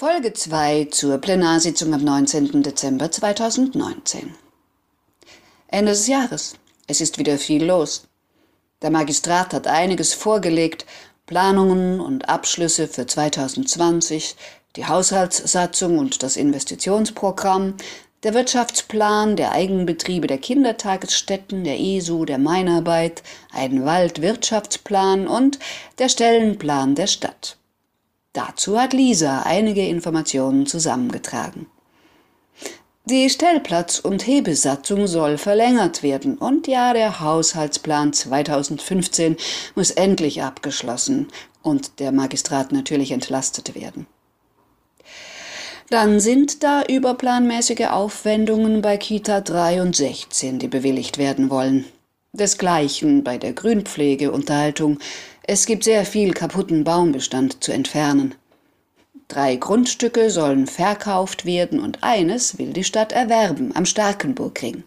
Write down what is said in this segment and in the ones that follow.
Folge 2 zur Plenarsitzung am 19. Dezember 2019. Ende des Jahres. Es ist wieder viel los. Der Magistrat hat einiges vorgelegt, Planungen und Abschlüsse für 2020, die Haushaltssatzung und das Investitionsprogramm, der Wirtschaftsplan der Eigenbetriebe der Kindertagesstätten, der ESU, der Meinarbeit, ein Waldwirtschaftsplan und der Stellenplan der Stadt. Dazu hat Lisa einige Informationen zusammengetragen. Die Stellplatz- und Hebesatzung soll verlängert werden und ja, der Haushaltsplan 2015 muss endlich abgeschlossen und der Magistrat natürlich entlastet werden. Dann sind da überplanmäßige Aufwendungen bei Kita 3 und 16, die bewilligt werden wollen. Desgleichen bei der Grünpflegeunterhaltung. Es gibt sehr viel kaputten Baumbestand zu entfernen. Drei Grundstücke sollen verkauft werden und eines will die Stadt erwerben am Starkenburgring.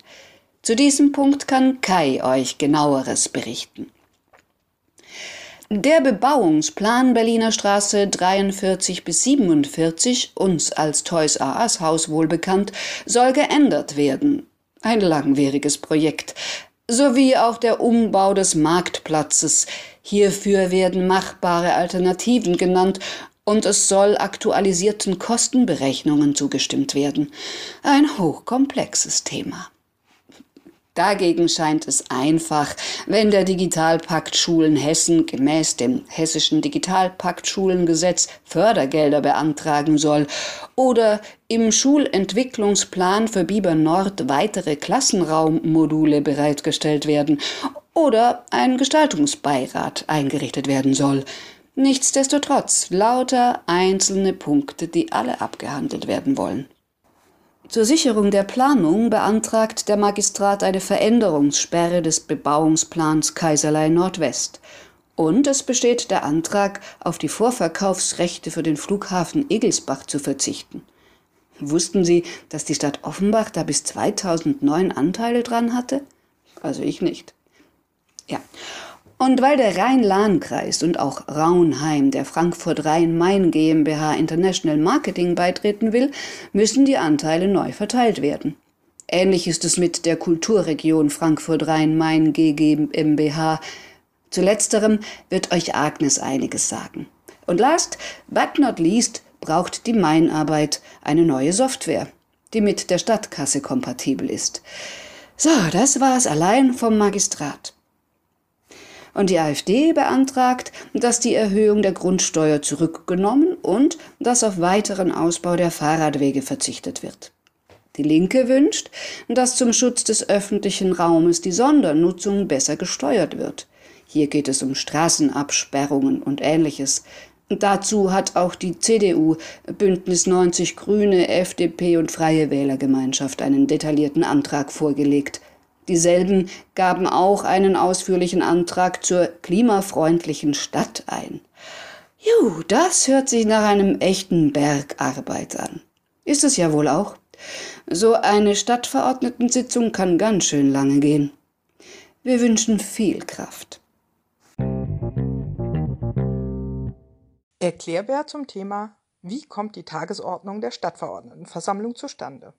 Zu diesem Punkt kann Kai euch genaueres berichten. Der Bebauungsplan Berliner Straße 43 bis 47, uns als Toys R Us Haus wohl bekannt, soll geändert werden. Ein langwieriges Projekt. Sowie auch der Umbau des Marktplatzes. Hierfür werden machbare Alternativen genannt und es soll aktualisierten Kostenberechnungen zugestimmt werden. Ein hochkomplexes Thema. Dagegen scheint es einfach, wenn der Digitalpakt Schulen Hessen gemäß dem hessischen Digitalpakt-Schulengesetz Fördergelder beantragen soll oder im Schulentwicklungsplan für Biber Nord weitere Klassenraummodule bereitgestellt werden oder ein Gestaltungsbeirat eingerichtet werden soll. Nichtsdestotrotz lauter einzelne Punkte, die alle abgehandelt werden wollen. Zur Sicherung der Planung beantragt der Magistrat eine Veränderungssperre des Bebauungsplans Kaiserlei Nordwest. Und es besteht der Antrag, auf die Vorverkaufsrechte für den Flughafen Egelsbach zu verzichten. Wussten Sie, dass die Stadt Offenbach da bis 2009 Anteile dran hatte? Also ich nicht. Ja. Und weil der Rhein-Lahn-Kreis und auch Raunheim der Frankfurt Rhein-Main GmbH International Marketing beitreten will, müssen die Anteile neu verteilt werden. Ähnlich ist es mit der Kulturregion Frankfurt Rhein-Main GmbH. Zu letzterem wird euch Agnes einiges sagen. Und last but not least braucht die Mainarbeit eine neue Software, die mit der Stadtkasse kompatibel ist. So, das war's allein vom Magistrat. Und die AfD beantragt, dass die Erhöhung der Grundsteuer zurückgenommen und dass auf weiteren Ausbau der Fahrradwege verzichtet wird. Die Linke wünscht, dass zum Schutz des öffentlichen Raumes die Sondernutzung besser gesteuert wird. Hier geht es um Straßenabsperrungen und ähnliches. Dazu hat auch die CDU, Bündnis 90 Grüne, FDP und Freie Wählergemeinschaft einen detaillierten Antrag vorgelegt. Dieselben gaben auch einen ausführlichen Antrag zur klimafreundlichen Stadt ein. Juh, das hört sich nach einem echten Bergarbeit an. Ist es ja wohl auch. So eine Stadtverordnetensitzung kann ganz schön lange gehen. Wir wünschen viel Kraft. Erklärbär zum Thema Wie kommt die Tagesordnung der Stadtverordnetenversammlung zustande?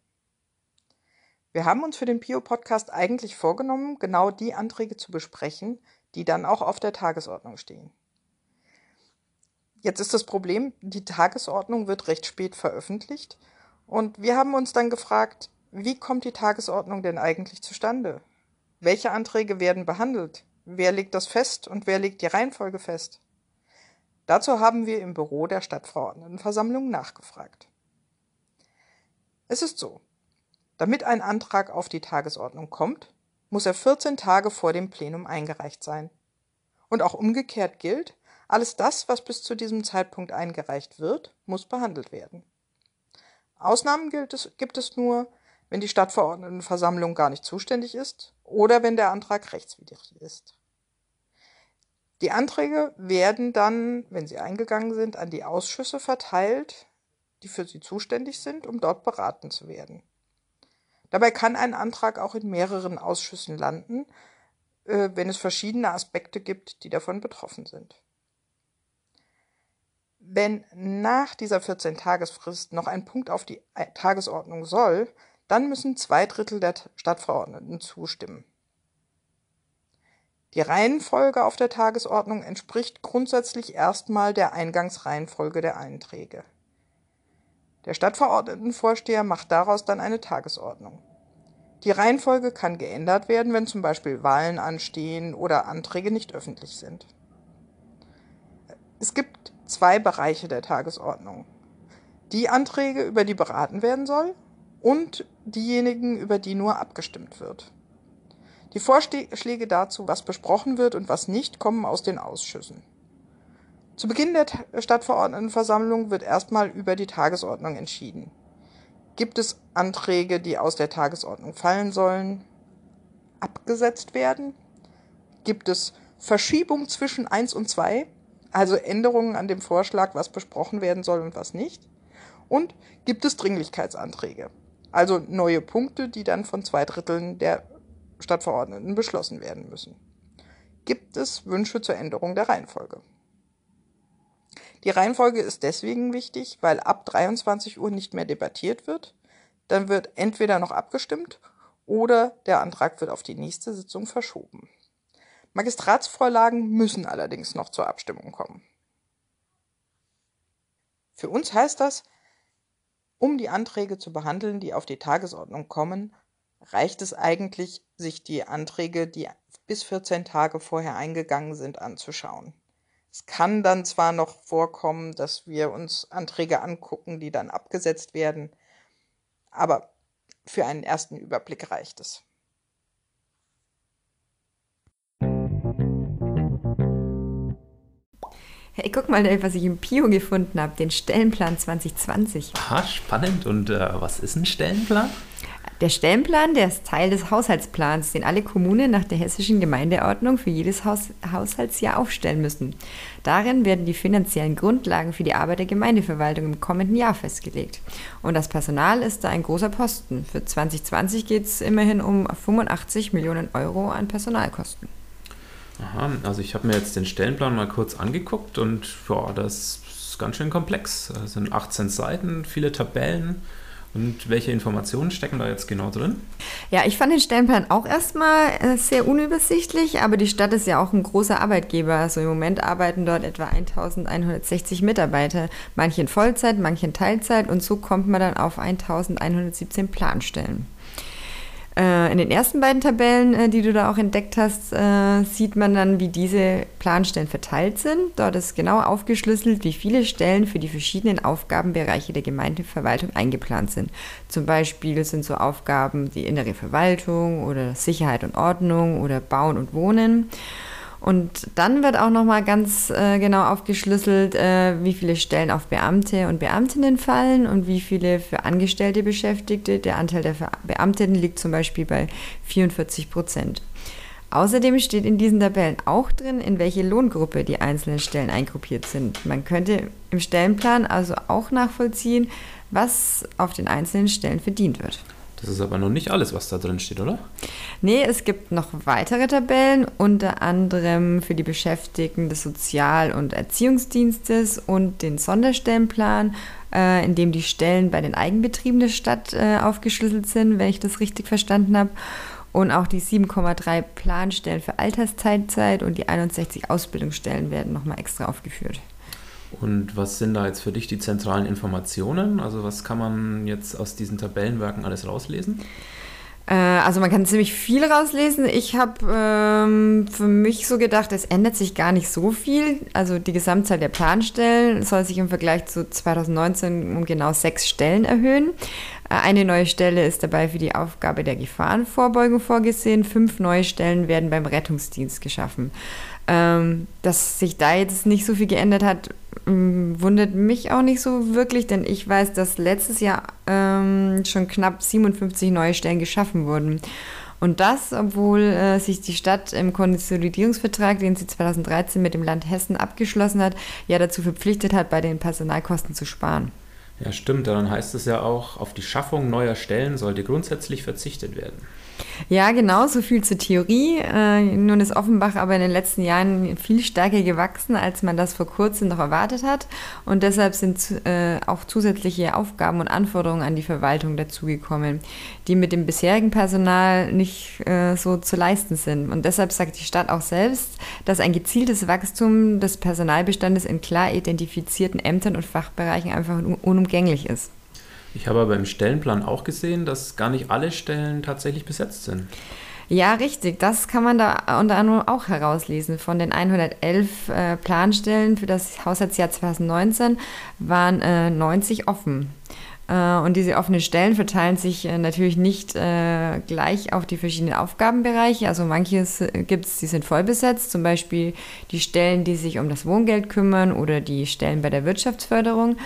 Wir haben uns für den Pio-Podcast eigentlich vorgenommen, genau die Anträge zu besprechen, die dann auch auf der Tagesordnung stehen. Jetzt ist das Problem, die Tagesordnung wird recht spät veröffentlicht und wir haben uns dann gefragt, wie kommt die Tagesordnung denn eigentlich zustande? Welche Anträge werden behandelt? Wer legt das fest und wer legt die Reihenfolge fest? Dazu haben wir im Büro der Stadtverordnetenversammlung nachgefragt. Es ist so, damit ein Antrag auf die Tagesordnung kommt, muss er 14 Tage vor dem Plenum eingereicht sein. Und auch umgekehrt gilt, alles das, was bis zu diesem Zeitpunkt eingereicht wird, muss behandelt werden. Ausnahmen es, gibt es nur, wenn die Stadtverordnetenversammlung gar nicht zuständig ist oder wenn der Antrag rechtswidrig ist. Die Anträge werden dann, wenn sie eingegangen sind, an die Ausschüsse verteilt, die für sie zuständig sind, um dort beraten zu werden. Dabei kann ein Antrag auch in mehreren Ausschüssen landen, äh, wenn es verschiedene Aspekte gibt, die davon betroffen sind. Wenn nach dieser 14-Tagesfrist noch ein Punkt auf die Tagesordnung soll, dann müssen zwei Drittel der Stadtverordneten zustimmen. Die Reihenfolge auf der Tagesordnung entspricht grundsätzlich erstmal der Eingangsreihenfolge der Einträge. Der Stadtverordnetenvorsteher macht daraus dann eine Tagesordnung. Die Reihenfolge kann geändert werden, wenn zum Beispiel Wahlen anstehen oder Anträge nicht öffentlich sind. Es gibt zwei Bereiche der Tagesordnung. Die Anträge, über die beraten werden soll, und diejenigen, über die nur abgestimmt wird. Die Vorschläge dazu, was besprochen wird und was nicht, kommen aus den Ausschüssen. Zu Beginn der Stadtverordnetenversammlung wird erstmal über die Tagesordnung entschieden. Gibt es Anträge, die aus der Tagesordnung fallen sollen, abgesetzt werden? Gibt es Verschiebung zwischen 1 und 2, also Änderungen an dem Vorschlag, was besprochen werden soll und was nicht? Und gibt es Dringlichkeitsanträge, also neue Punkte, die dann von zwei Dritteln der Stadtverordneten beschlossen werden müssen? Gibt es Wünsche zur Änderung der Reihenfolge? Die Reihenfolge ist deswegen wichtig, weil ab 23 Uhr nicht mehr debattiert wird. Dann wird entweder noch abgestimmt oder der Antrag wird auf die nächste Sitzung verschoben. Magistratsvorlagen müssen allerdings noch zur Abstimmung kommen. Für uns heißt das, um die Anträge zu behandeln, die auf die Tagesordnung kommen, reicht es eigentlich, sich die Anträge, die bis 14 Tage vorher eingegangen sind, anzuschauen. Es kann dann zwar noch vorkommen, dass wir uns Anträge angucken, die dann abgesetzt werden, aber für einen ersten Überblick reicht es. Hey, guck mal, was ich im Pio gefunden habe, den Stellenplan 2020. Aha, spannend. Und äh, was ist ein Stellenplan? Der Stellenplan, der ist Teil des Haushaltsplans, den alle Kommunen nach der hessischen Gemeindeordnung für jedes Haus Haushaltsjahr aufstellen müssen. Darin werden die finanziellen Grundlagen für die Arbeit der Gemeindeverwaltung im kommenden Jahr festgelegt. Und das Personal ist da ein großer Posten. Für 2020 geht es immerhin um 85 Millionen Euro an Personalkosten. Aha, also ich habe mir jetzt den Stellenplan mal kurz angeguckt und ja, das ist ganz schön komplex. Es sind 18 Seiten, viele Tabellen. Und welche Informationen stecken da jetzt genau drin? Ja, ich fand den Stellenplan auch erstmal äh, sehr unübersichtlich, aber die Stadt ist ja auch ein großer Arbeitgeber. Also im Moment arbeiten dort etwa 1160 Mitarbeiter, manche in Vollzeit, manche in Teilzeit und so kommt man dann auf 1117 Planstellen. Äh, in den ersten beiden Tabellen, äh, die du da auch entdeckt hast, äh, sieht man dann, wie diese Planstellen verteilt sind. Dort ist genau aufgeschlüsselt, wie viele Stellen für die verschiedenen Aufgabenbereiche der Gemeindeverwaltung eingeplant sind. Zum Beispiel sind so Aufgaben die innere Verwaltung oder Sicherheit und Ordnung oder Bauen und Wohnen. Und dann wird auch nochmal ganz äh, genau aufgeschlüsselt, äh, wie viele Stellen auf Beamte und Beamtinnen fallen und wie viele für Angestellte Beschäftigte. Der Anteil der Beamtinnen liegt zum Beispiel bei 44 Prozent. Außerdem steht in diesen Tabellen auch drin, in welche Lohngruppe die einzelnen Stellen eingruppiert sind. Man könnte im Stellenplan also auch nachvollziehen, was auf den einzelnen Stellen verdient wird. Das ist aber noch nicht alles, was da drin steht, oder? Nee, es gibt noch weitere Tabellen, unter anderem für die Beschäftigten des Sozial- und Erziehungsdienstes und den Sonderstellenplan, äh, in dem die Stellen bei den Eigenbetrieben der Stadt äh, aufgeschlüsselt sind, wenn ich das richtig verstanden habe. Und auch die 7,3 Planstellen für Altersteilzeit und die 61 Ausbildungsstellen werden nochmal extra aufgeführt. Und was sind da jetzt für dich die zentralen Informationen? Also was kann man jetzt aus diesen Tabellenwerken alles rauslesen? Äh, also man kann ziemlich viel rauslesen. Ich habe ähm, für mich so gedacht, es ändert sich gar nicht so viel. Also die Gesamtzahl der Planstellen soll sich im Vergleich zu 2019 um genau sechs Stellen erhöhen. Äh, eine neue Stelle ist dabei für die Aufgabe der Gefahrenvorbeugung vorgesehen. Fünf neue Stellen werden beim Rettungsdienst geschaffen. Ähm, dass sich da jetzt nicht so viel geändert hat, wundert mich auch nicht so wirklich, denn ich weiß, dass letztes Jahr ähm, schon knapp 57 neue Stellen geschaffen wurden. Und das, obwohl äh, sich die Stadt im Konsolidierungsvertrag, den sie 2013 mit dem Land Hessen abgeschlossen hat, ja dazu verpflichtet hat, bei den Personalkosten zu sparen. Ja, stimmt. Dann heißt es ja auch, auf die Schaffung neuer Stellen sollte grundsätzlich verzichtet werden. Ja, genau, so viel zur Theorie. Äh, nun ist Offenbach aber in den letzten Jahren viel stärker gewachsen, als man das vor kurzem noch erwartet hat. Und deshalb sind äh, auch zusätzliche Aufgaben und Anforderungen an die Verwaltung dazugekommen, die mit dem bisherigen Personal nicht äh, so zu leisten sind. Und deshalb sagt die Stadt auch selbst, dass ein gezieltes Wachstum des Personalbestandes in klar identifizierten Ämtern und Fachbereichen einfach unumgänglich ist. Ich habe aber im Stellenplan auch gesehen, dass gar nicht alle Stellen tatsächlich besetzt sind. Ja, richtig. Das kann man da unter anderem auch herauslesen. Von den 111 äh, Planstellen für das Haushaltsjahr 2019 waren äh, 90 offen. Äh, und diese offenen Stellen verteilen sich äh, natürlich nicht äh, gleich auf die verschiedenen Aufgabenbereiche. Also manches gibt es, die sind voll besetzt, zum Beispiel die Stellen, die sich um das Wohngeld kümmern oder die Stellen bei der Wirtschaftsförderung.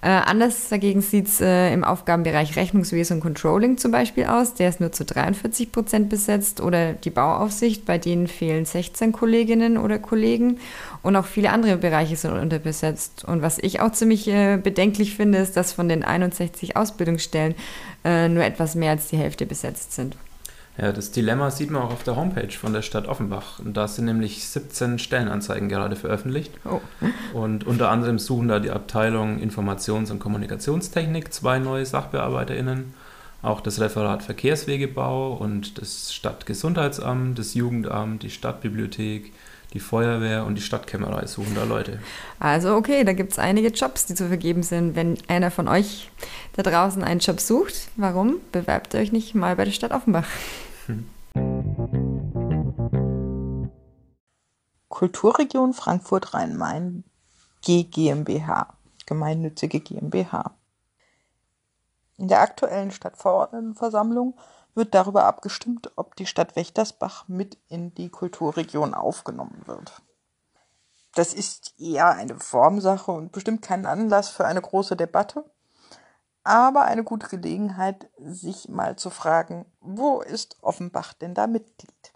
Äh, anders dagegen sieht es äh, im Aufgabenbereich Rechnungswesen und Controlling zum Beispiel aus. Der ist nur zu 43 Prozent besetzt. Oder die Bauaufsicht, bei denen fehlen 16 Kolleginnen oder Kollegen. Und auch viele andere Bereiche sind unterbesetzt. Und was ich auch ziemlich äh, bedenklich finde, ist, dass von den 61 Ausbildungsstellen äh, nur etwas mehr als die Hälfte besetzt sind. Ja, das Dilemma sieht man auch auf der Homepage von der Stadt Offenbach. Und da sind nämlich 17 Stellenanzeigen gerade veröffentlicht. Oh. Und unter anderem suchen da die Abteilung Informations- und Kommunikationstechnik zwei neue SachbearbeiterInnen, auch das Referat Verkehrswegebau und das Stadtgesundheitsamt, das Jugendamt, die Stadtbibliothek, die Feuerwehr und die Stadtkämmerei suchen da Leute. Also okay, da gibt es einige Jobs, die zu vergeben sind. Wenn einer von euch da draußen einen Job sucht, warum bewerbt ihr euch nicht mal bei der Stadt Offenbach? Kulturregion Frankfurt-Rhein-Main GmbH, gemeinnützige GmbH. In der aktuellen Stadtverordnetenversammlung wird darüber abgestimmt, ob die Stadt Wächtersbach mit in die Kulturregion aufgenommen wird. Das ist eher eine Formsache und bestimmt kein Anlass für eine große Debatte aber eine gute Gelegenheit, sich mal zu fragen, wo ist Offenbach denn da Mitglied?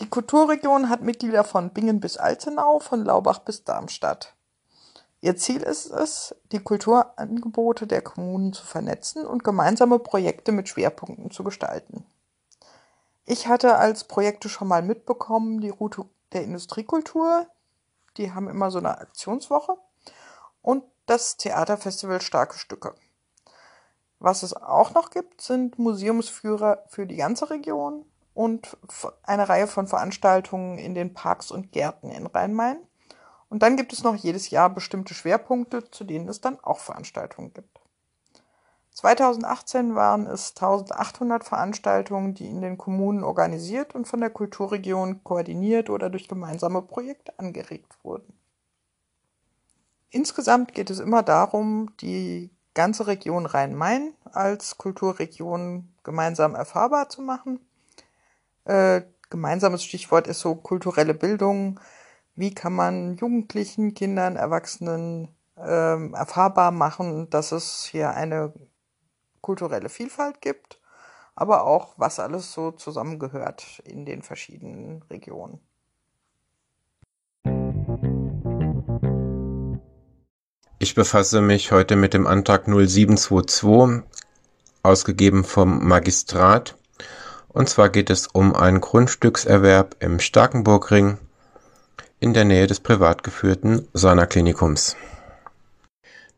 Die Kulturregion hat Mitglieder von Bingen bis Altenau, von Laubach bis Darmstadt. Ihr Ziel ist es, die Kulturangebote der Kommunen zu vernetzen und gemeinsame Projekte mit Schwerpunkten zu gestalten. Ich hatte als Projekte schon mal mitbekommen die Route der Industriekultur, die haben immer so eine Aktionswoche und das Theaterfestival Starke Stücke. Was es auch noch gibt, sind Museumsführer für die ganze Region und eine Reihe von Veranstaltungen in den Parks und Gärten in Rhein-Main. Und dann gibt es noch jedes Jahr bestimmte Schwerpunkte, zu denen es dann auch Veranstaltungen gibt. 2018 waren es 1800 Veranstaltungen, die in den Kommunen organisiert und von der Kulturregion koordiniert oder durch gemeinsame Projekte angeregt wurden. Insgesamt geht es immer darum, die ganze Region Rhein-Main als Kulturregion gemeinsam erfahrbar zu machen. Äh, gemeinsames Stichwort ist so kulturelle Bildung. Wie kann man Jugendlichen, Kindern, Erwachsenen äh, erfahrbar machen, dass es hier eine kulturelle Vielfalt gibt, aber auch, was alles so zusammengehört in den verschiedenen Regionen. Ich befasse mich heute mit dem Antrag 0722, ausgegeben vom Magistrat. Und zwar geht es um einen Grundstückserwerb im Starkenburgring in der Nähe des privat geführten Sana-Klinikums.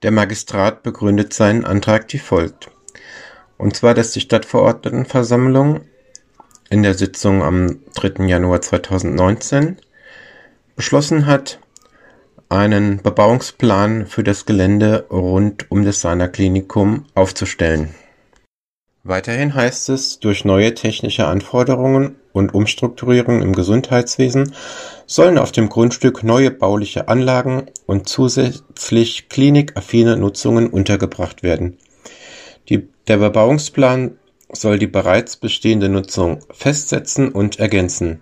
Der Magistrat begründet seinen Antrag wie folgt. Und zwar, dass die Stadtverordnetenversammlung in der Sitzung am 3. Januar 2019 beschlossen hat, einen Bebauungsplan für das Gelände rund um das Sana Klinikum aufzustellen. Weiterhin heißt es, durch neue technische Anforderungen und Umstrukturierung im Gesundheitswesen sollen auf dem Grundstück neue bauliche Anlagen und zusätzlich klinikaffine Nutzungen untergebracht werden. Die, der Bebauungsplan soll die bereits bestehende Nutzung festsetzen und ergänzen.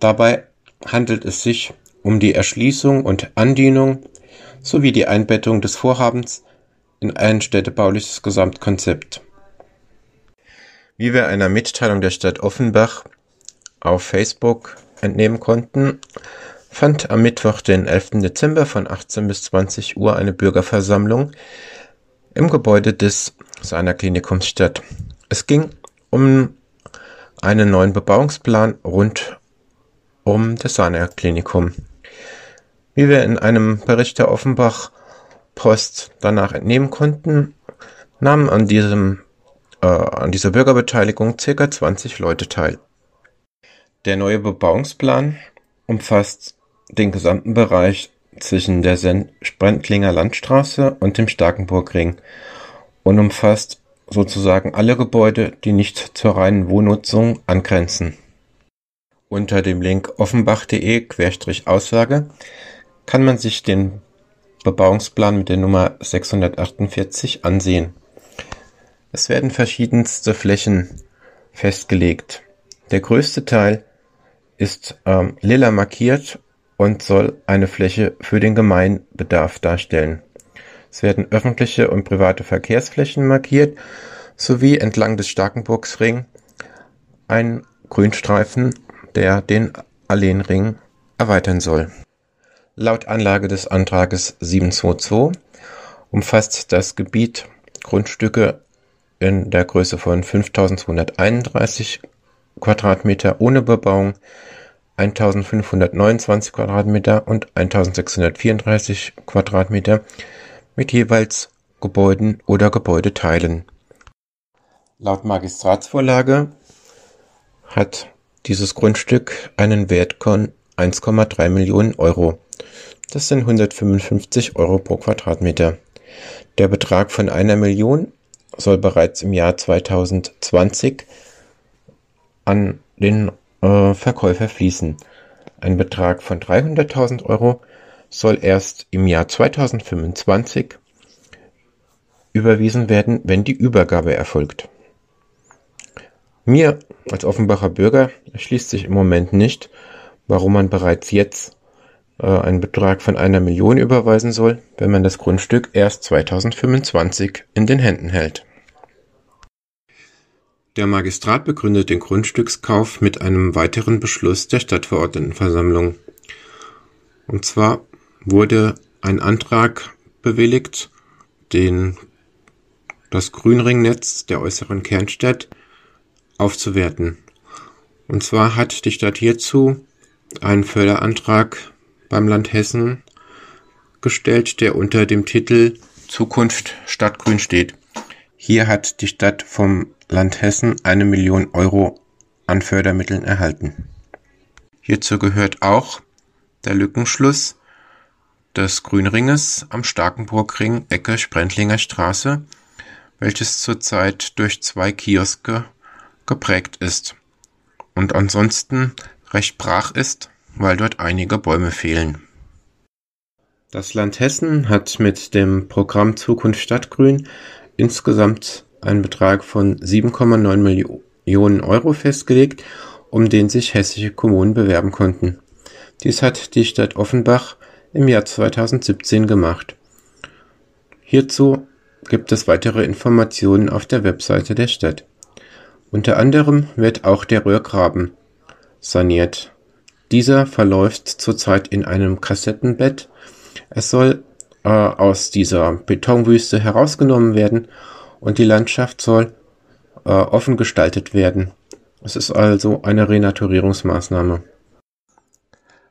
Dabei handelt es sich um die Erschließung und Andienung sowie die Einbettung des Vorhabens in ein städtebauliches Gesamtkonzept. Wie wir einer Mitteilung der Stadt Offenbach auf Facebook entnehmen konnten, fand am Mittwoch, den 11. Dezember von 18 bis 20 Uhr eine Bürgerversammlung im Gebäude des seiner Klinikums statt. Es ging um einen neuen Bebauungsplan rund um das Sahner-Klinikum. Wie wir in einem Bericht der Offenbach Post danach entnehmen konnten, nahmen an diesem äh, an dieser Bürgerbeteiligung ca. 20 Leute teil. Der neue Bebauungsplan umfasst den gesamten Bereich zwischen der Sprendlinger Landstraße und dem Starkenburgring und umfasst sozusagen alle Gebäude, die nicht zur reinen Wohnnutzung angrenzen. Unter dem Link offenbach.de-aussage kann man sich den Bebauungsplan mit der Nummer 648 ansehen. Es werden verschiedenste Flächen festgelegt. Der größte Teil ist ähm, lila markiert und soll eine Fläche für den Gemeinbedarf darstellen. Es werden öffentliche und private Verkehrsflächen markiert, sowie entlang des Starkenburgsring ein Grünstreifen, der den Alleenring erweitern soll. Laut Anlage des Antrages 722 umfasst das Gebiet Grundstücke in der Größe von 5231 Quadratmeter ohne Bebauung, 1529 Quadratmeter und 1634 Quadratmeter mit jeweils Gebäuden oder Gebäudeteilen. Laut Magistratsvorlage hat dieses Grundstück einen Wert von 1,3 Millionen Euro. Das sind 155 Euro pro Quadratmeter. Der Betrag von einer Million soll bereits im Jahr 2020 an den äh, Verkäufer fließen. Ein Betrag von 300.000 Euro soll erst im Jahr 2025 überwiesen werden, wenn die Übergabe erfolgt. Mir als Offenbacher Bürger erschließt sich im Moment nicht, warum man bereits jetzt einen Betrag von einer Million überweisen soll, wenn man das Grundstück erst 2025 in den Händen hält. Der Magistrat begründet den Grundstückskauf mit einem weiteren Beschluss der Stadtverordnetenversammlung. Und zwar wurde ein Antrag bewilligt, den das Grünringnetz der äußeren Kernstadt aufzuwerten. Und zwar hat die Stadt hierzu einen Förderantrag beim Land Hessen gestellt, der unter dem Titel Zukunft Stadtgrün steht. Hier hat die Stadt vom Land Hessen eine Million Euro an Fördermitteln erhalten. Hierzu gehört auch der Lückenschluss des Grünringes am Starkenburgring Ecke Sprendlinger Straße, welches zurzeit durch zwei Kioske geprägt ist und ansonsten recht brach ist, weil dort einige Bäume fehlen. Das Land Hessen hat mit dem Programm Zukunft Stadtgrün insgesamt einen Betrag von 7,9 Millionen Euro festgelegt, um den sich hessische Kommunen bewerben konnten. Dies hat die Stadt Offenbach im Jahr 2017 gemacht. Hierzu gibt es weitere Informationen auf der Webseite der Stadt. Unter anderem wird auch der Röhrgraben saniert. Dieser verläuft zurzeit in einem Kassettenbett. Es soll äh, aus dieser Betonwüste herausgenommen werden und die Landschaft soll äh, offen gestaltet werden. Es ist also eine Renaturierungsmaßnahme.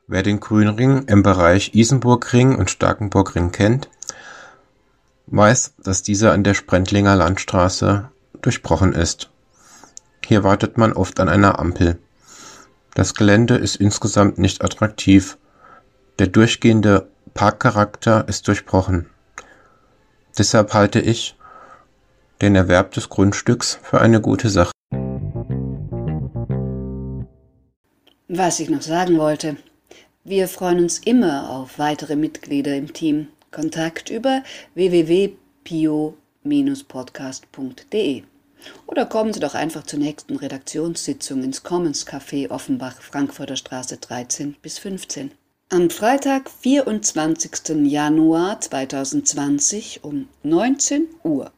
Wer den Grünring im Bereich Isenburgring und Starkenburgring kennt, weiß, dass dieser an der Sprendlinger Landstraße durchbrochen ist. Hier wartet man oft an einer Ampel. Das Gelände ist insgesamt nicht attraktiv. Der durchgehende Parkcharakter ist durchbrochen. Deshalb halte ich den Erwerb des Grundstücks für eine gute Sache. Was ich noch sagen wollte. Wir freuen uns immer auf weitere Mitglieder im Team. Kontakt über www.pio-podcast.de. Oder kommen Sie doch einfach zur nächsten Redaktionssitzung ins Commons Café Offenbach, Frankfurter Straße 13 bis 15. Am Freitag, 24. Januar 2020 um 19 Uhr.